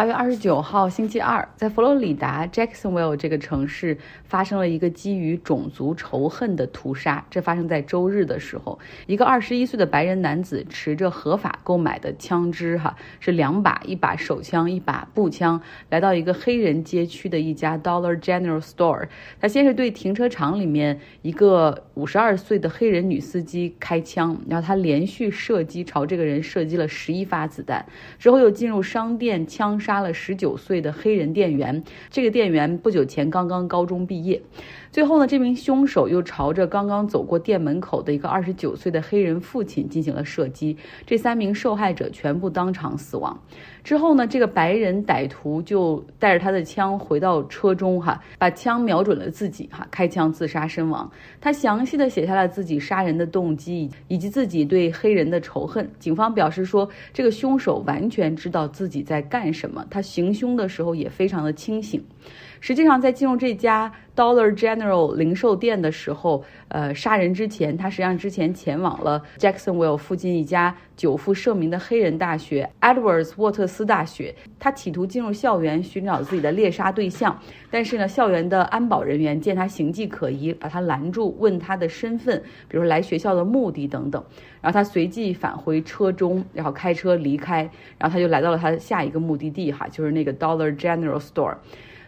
八月二十九号，星期二，在佛罗里达 Jacksonville 这个城市发生了一个基于种族仇恨的屠杀。这发生在周日的时候，一个二十一岁的白人男子持着合法购买的枪支，哈，是两把，一把手枪，一把步枪，来到一个黑人街区的一家 Dollar General Store。他先是对停车场里面一个五十二岁的黑人女司机开枪，然后他连续射击，朝这个人射击了十一发子弹，之后又进入商店枪杀。杀了十九岁的黑人店员，这个店员不久前刚刚高中毕业。最后呢，这名凶手又朝着刚刚走过店门口的一个二十九岁的黑人父亲进行了射击，这三名受害者全部当场死亡。之后呢，这个白人歹徒就带着他的枪回到车中，哈，把枪瞄准了自己，哈，开枪自杀身亡。他详细的写下了自己杀人的动机以及自己对黑人的仇恨。警方表示说，这个凶手完全知道自己在干什么，他行凶的时候也非常的清醒。实际上，在进入这家 Dollar General 零售店的时候，呃，杀人之前，他实际上之前前往了 Jacksonville 附近一家久负盛名的黑人大学 Edwards 沃特斯大学。他企图进入校园寻找自己的猎杀对象，但是呢，校园的安保人员见他形迹可疑，把他拦住，问他的身份，比如说来学校的目的等等。然后他随即返回车中，然后开车离开。然后他就来到了他下一个目的地，哈，就是那个 Dollar General Store。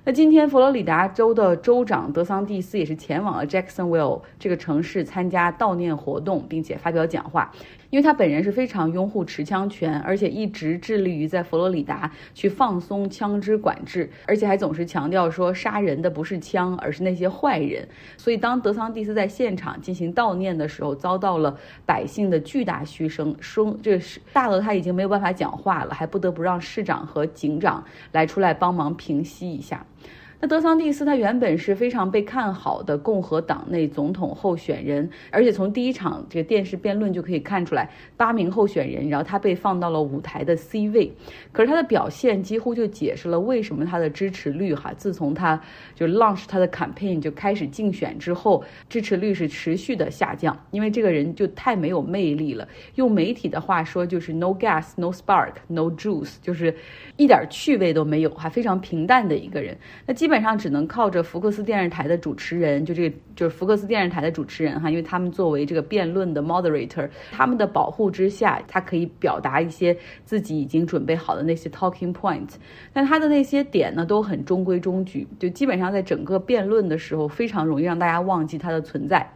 那今天，佛罗里达州的州长德桑蒂斯也是前往了 Jacksonville 这个城市参加悼念活动，并且发表讲话。因为他本人是非常拥护持枪权，而且一直致力于在佛罗里达去放松枪支管制，而且还总是强调说杀人的不是枪，而是那些坏人。所以，当德桑蒂斯在现场进行悼念的时候，遭到了百姓的巨大嘘声，说这是大到他已经没有办法讲话了，还不得不让市长和警长来出来帮忙平息一下。那德桑蒂斯他原本是非常被看好的共和党内总统候选人，而且从第一场这个电视辩论就可以看出来，八名候选人，然后他被放到了舞台的 C 位。可是他的表现几乎就解释了为什么他的支持率哈，自从他就 launch 他的 campaign 就开始竞选之后，支持率是持续的下降，因为这个人就太没有魅力了。用媒体的话说就是 no gas, no spark, no juice，就是一点趣味都没有，还非常平淡的一个人。那基本。基本上只能靠着福克斯电视台的主持人，就这个就是福克斯电视台的主持人哈，因为他们作为这个辩论的 moderator，他们的保护之下，他可以表达一些自己已经准备好的那些 talking point，但他的那些点呢都很中规中矩，就基本上在整个辩论的时候非常容易让大家忘记他的存在。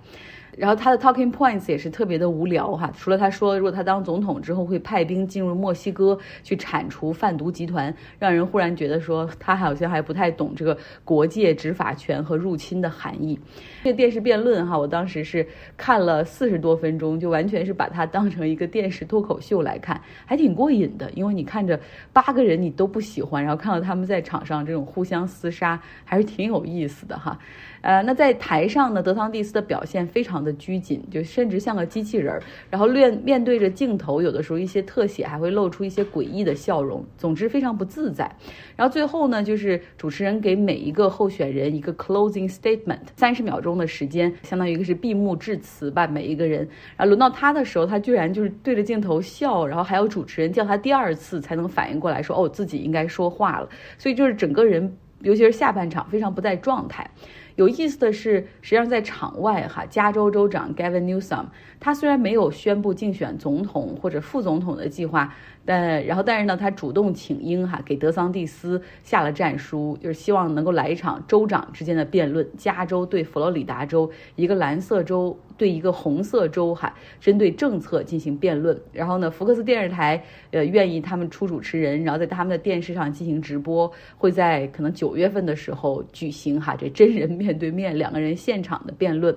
然后他的 talking points 也是特别的无聊哈，除了他说如果他当总统之后会派兵进入墨西哥去铲除贩毒集团，让人忽然觉得说他好像还不太懂这个国界执法权和入侵的含义。这个电视辩论哈，我当时是看了四十多分钟，就完全是把它当成一个电视脱口秀来看，还挺过瘾的。因为你看着八个人你都不喜欢，然后看到他们在场上这种互相厮杀，还是挺有意思的哈。呃，那在台上呢，德桑蒂斯的表现非常的拘谨，就甚至像个机器人。然后面面对着镜头，有的时候一些特写还会露出一些诡异的笑容，总之非常不自在。然后最后呢，就是主持人给每一个候选人一个 closing statement，三十秒钟的时间，相当于一个是闭幕致辞吧，每一个人。然后轮到他的时候，他居然就是对着镜头笑，然后还有主持人叫他第二次才能反应过来，说哦自己应该说话了。所以就是整个人，尤其是下半场，非常不在状态。有意思的是，实际上在场外哈，加州州长 Gavin Newsom，他虽然没有宣布竞选总统或者副总统的计划。但然后，但是呢，他主动请缨哈，给德桑蒂斯下了战书，就是希望能够来一场州长之间的辩论，加州对佛罗里达州，一个蓝色州对一个红色州哈，针对政策进行辩论。然后呢，福克斯电视台呃愿意他们出主持人，然后在他们的电视上进行直播，会在可能九月份的时候举行哈，这真人面对面两个人现场的辩论。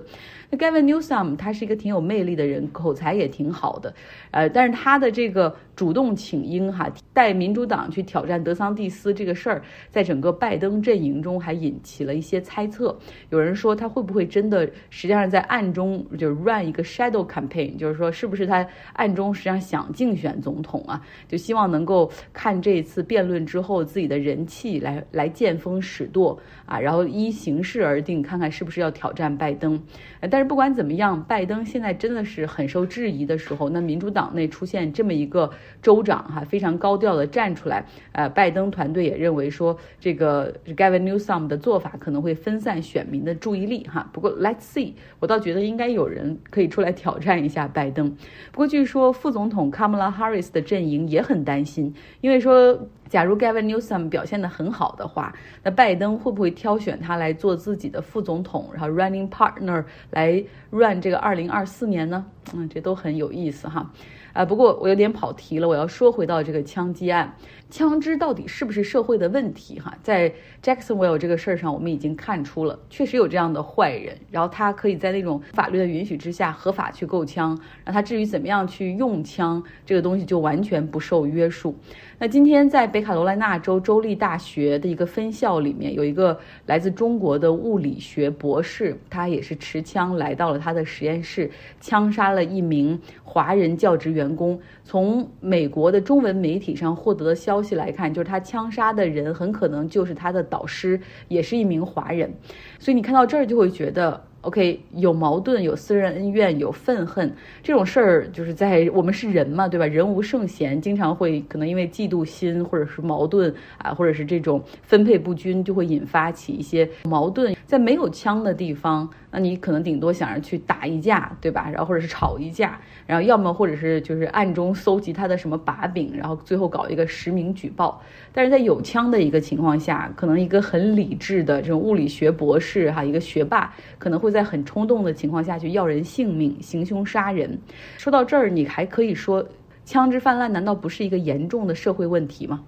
那 Gavin Newsom 他是一个挺有魅力的人，口才也挺好的，呃，但是他的这个主动请缨哈，带民主党去挑战德桑蒂斯这个事儿，在整个拜登阵营中还引起了一些猜测。有人说他会不会真的实际上在暗中就是 run 一个 shadow campaign，就是说是不是他暗中实际上想竞选总统啊？就希望能够看这一次辩论之后自己的人气来来见风使舵啊，然后依形势而而定，看看是不是要挑战拜登。但是不管怎么样，拜登现在真的是很受质疑的时候，那民主党内出现这么一个州长哈，非常高调的站出来，呃，拜登团队也认为说这个 Gavin Newsom 的做法可能会分散选民的注意力哈。不过 Let's see，我倒觉得应该有人可以出来挑战一下拜登。不过据说副总统 Kamala Harris 的阵营也很担心，因为说。假如 Gavin Newsom 表现得很好的话，那拜登会不会挑选他来做自己的副总统，然后 running partner 来 run 这个二零二四年呢？嗯，这都很有意思哈。啊，不过我有点跑题了，我要说回到这个枪击案，枪支到底是不是社会的问题？哈，在 Jacksonville 这个事儿上，我们已经看出了，确实有这样的坏人，然后他可以在那种法律的允许之下合法去购枪，然后他至于怎么样去用枪，这个东西就完全不受约束。那今天在北北卡罗来纳州州立大学的一个分校里面，有一个来自中国的物理学博士，他也是持枪来到了他的实验室，枪杀了一名华人教职员工。从美国的中文媒体上获得的消息来看，就是他枪杀的人很可能就是他的导师，也是一名华人。所以你看到这儿就会觉得。OK，有矛盾，有私人恩怨，有愤恨，这种事儿就是在我们是人嘛，对吧？人无圣贤，经常会可能因为嫉妒心，或者是矛盾啊，或者是这种分配不均，就会引发起一些矛盾。在没有枪的地方，那你可能顶多想着去打一架，对吧？然后或者是吵一架，然后要么或者是就是暗中搜集他的什么把柄，然后最后搞一个实名举报。但是在有枪的一个情况下，可能一个很理智的这种物理学博士哈，一个学霸可能会在很冲动的情况下去要人性命，行凶杀人。说到这儿，你还可以说，枪支泛滥难道不是一个严重的社会问题吗？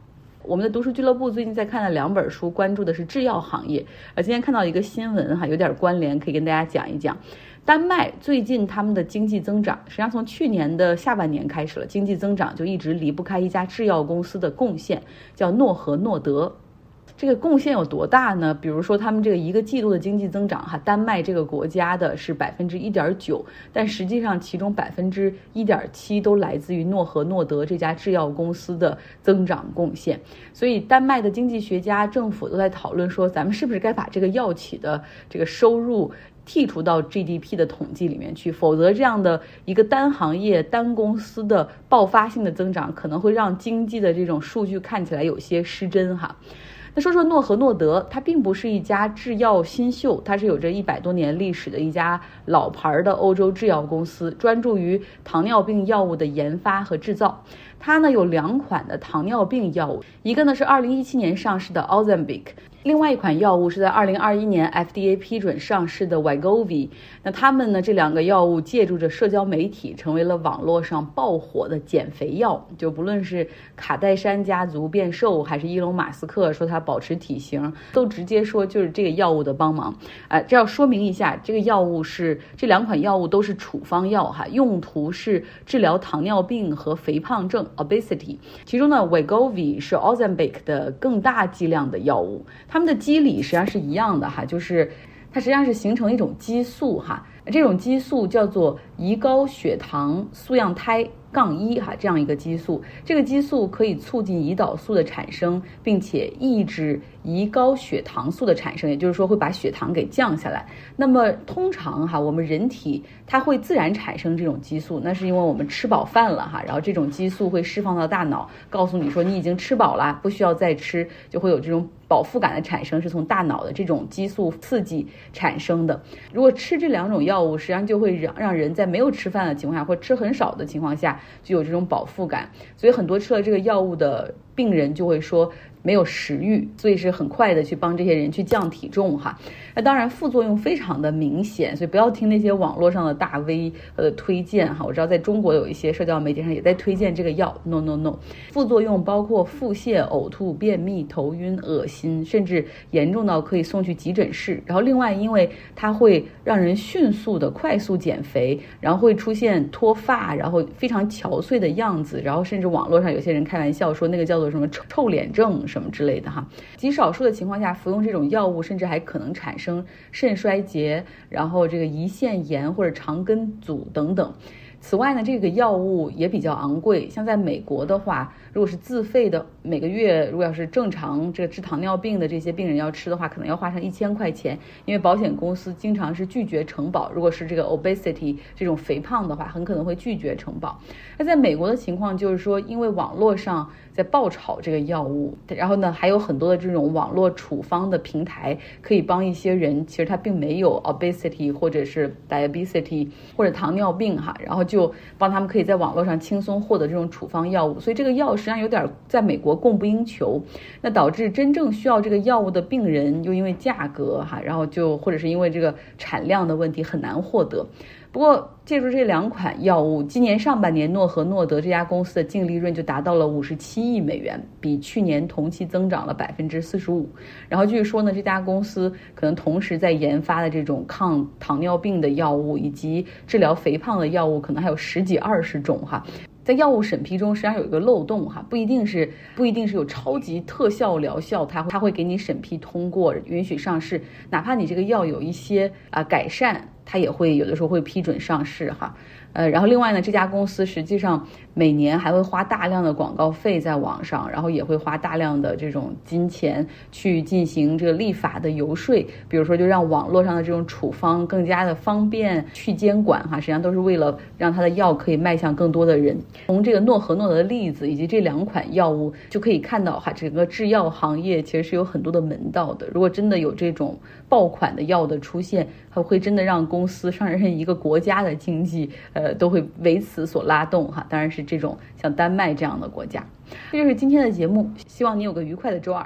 我们的读书俱乐部最近在看了两本书，关注的是制药行业。呃，今天看到一个新闻哈，有点关联，可以跟大家讲一讲。丹麦最近他们的经济增长，实际上从去年的下半年开始了，经济增长就一直离不开一家制药公司的贡献，叫诺和诺德。这个贡献有多大呢？比如说，他们这个一个季度的经济增长，哈，丹麦这个国家的是百分之一点九，但实际上其中百分之一点七都来自于诺和诺德这家制药公司的增长贡献。所以，丹麦的经济学家、政府都在讨论说，咱们是不是该把这个药企的这个收入剔除到 GDP 的统计里面去？否则，这样的一个单行业、单公司的爆发性的增长，可能会让经济的这种数据看起来有些失真，哈。那说说诺和诺德，它并不是一家制药新秀，它是有着一百多年历史的一家老牌的欧洲制药公司，专注于糖尿病药物的研发和制造。它呢有两款的糖尿病药物，一个呢是二零一七年上市的 Ozempic。另外一款药物是在二零二一年 FDA 批准上市的 Wegovy，那他们呢这两个药物借助着社交媒体，成为了网络上爆火的减肥药。就不论是卡戴珊家族变瘦，还是伊隆马斯克说他保持体型，都直接说就是这个药物的帮忙。啊，这要说明一下，这个药物是这两款药物都是处方药哈，用途是治疗糖尿病和肥胖症 （obesity）。其中呢，Wegovy 是 Ozempic 的更大剂量的药物。它们的机理实际上是一样的哈，就是它实际上是形成一种激素哈，这种激素叫做胰高血糖素样肽。杠一哈，这样一个激素，这个激素可以促进胰岛素的产生，并且抑制胰高血糖素的产生，也就是说会把血糖给降下来。那么通常哈，我们人体它会自然产生这种激素，那是因为我们吃饱饭了哈，然后这种激素会释放到大脑，告诉你说你已经吃饱了，不需要再吃，就会有这种饱腹感的产生，是从大脑的这种激素刺激产生的。如果吃这两种药物，实际上就会让让人在没有吃饭的情况下，或吃很少的情况下。就有这种饱腹感，所以很多吃了这个药物的病人就会说。没有食欲，所以是很快的去帮这些人去降体重哈。那当然副作用非常的明显，所以不要听那些网络上的大 V 呃推荐哈。我知道在中国有一些社交媒体上也在推荐这个药，no no no。副作用包括腹泻、呕吐、便秘、头晕、恶心，甚至严重到可以送去急诊室。然后另外，因为它会让人迅速的快速减肥，然后会出现脱发，然后非常憔悴的样子，然后甚至网络上有些人开玩笑说那个叫做什么臭臭脸症。什么之类的哈，极少数的情况下服用这种药物，甚至还可能产生肾衰竭，然后这个胰腺炎或者肠梗阻等等。此外呢，这个药物也比较昂贵，像在美国的话，如果是自费的，每个月如果要是正常这个治糖尿病的这些病人要吃的话，可能要花上一千块钱，因为保险公司经常是拒绝承保。如果是这个 obesity 这种肥胖的话，很可能会拒绝承保。那在美国的情况就是说，因为网络上在爆炒这个药物，然后呢，还有很多的这种网络处方的平台可以帮一些人，其实他并没有 obesity 或者是 diabetes 或者糖尿病哈，然后就帮他们可以在网络上轻松获得这种处方药物，所以这个药实际上有点在美国供不应求，那导致真正需要这个药物的病人又因为价格哈，然后就或者是因为这个产量的问题很难获得。不过，借助这两款药物，今年上半年诺和诺德这家公司的净利润就达到了五十七亿美元，比去年同期增长了百分之四十五。然后据说呢，这家公司可能同时在研发的这种抗糖尿病的药物以及治疗肥胖的药物，可能还有十几二十种哈。在药物审批中，实际上有一个漏洞哈，不一定是不一定是有超级特效疗效，它会它会给你审批通过，允许上市，哪怕你这个药有一些啊改善。它也会有的时候会批准上市哈，呃，然后另外呢，这家公司实际上每年还会花大量的广告费在网上，然后也会花大量的这种金钱去进行这个立法的游说，比如说就让网络上的这种处方更加的方便去监管哈，实际上都是为了让它的药可以迈向更多的人。从这个诺和诺德的例子以及这两款药物就可以看到哈，整个制药行业其实是有很多的门道的。如果真的有这种爆款的药的出现，它会真的让公司上任一个国家的经济，呃，都会为此所拉动哈。当然是这种像丹麦这样的国家。这就是今天的节目，希望你有个愉快的周二。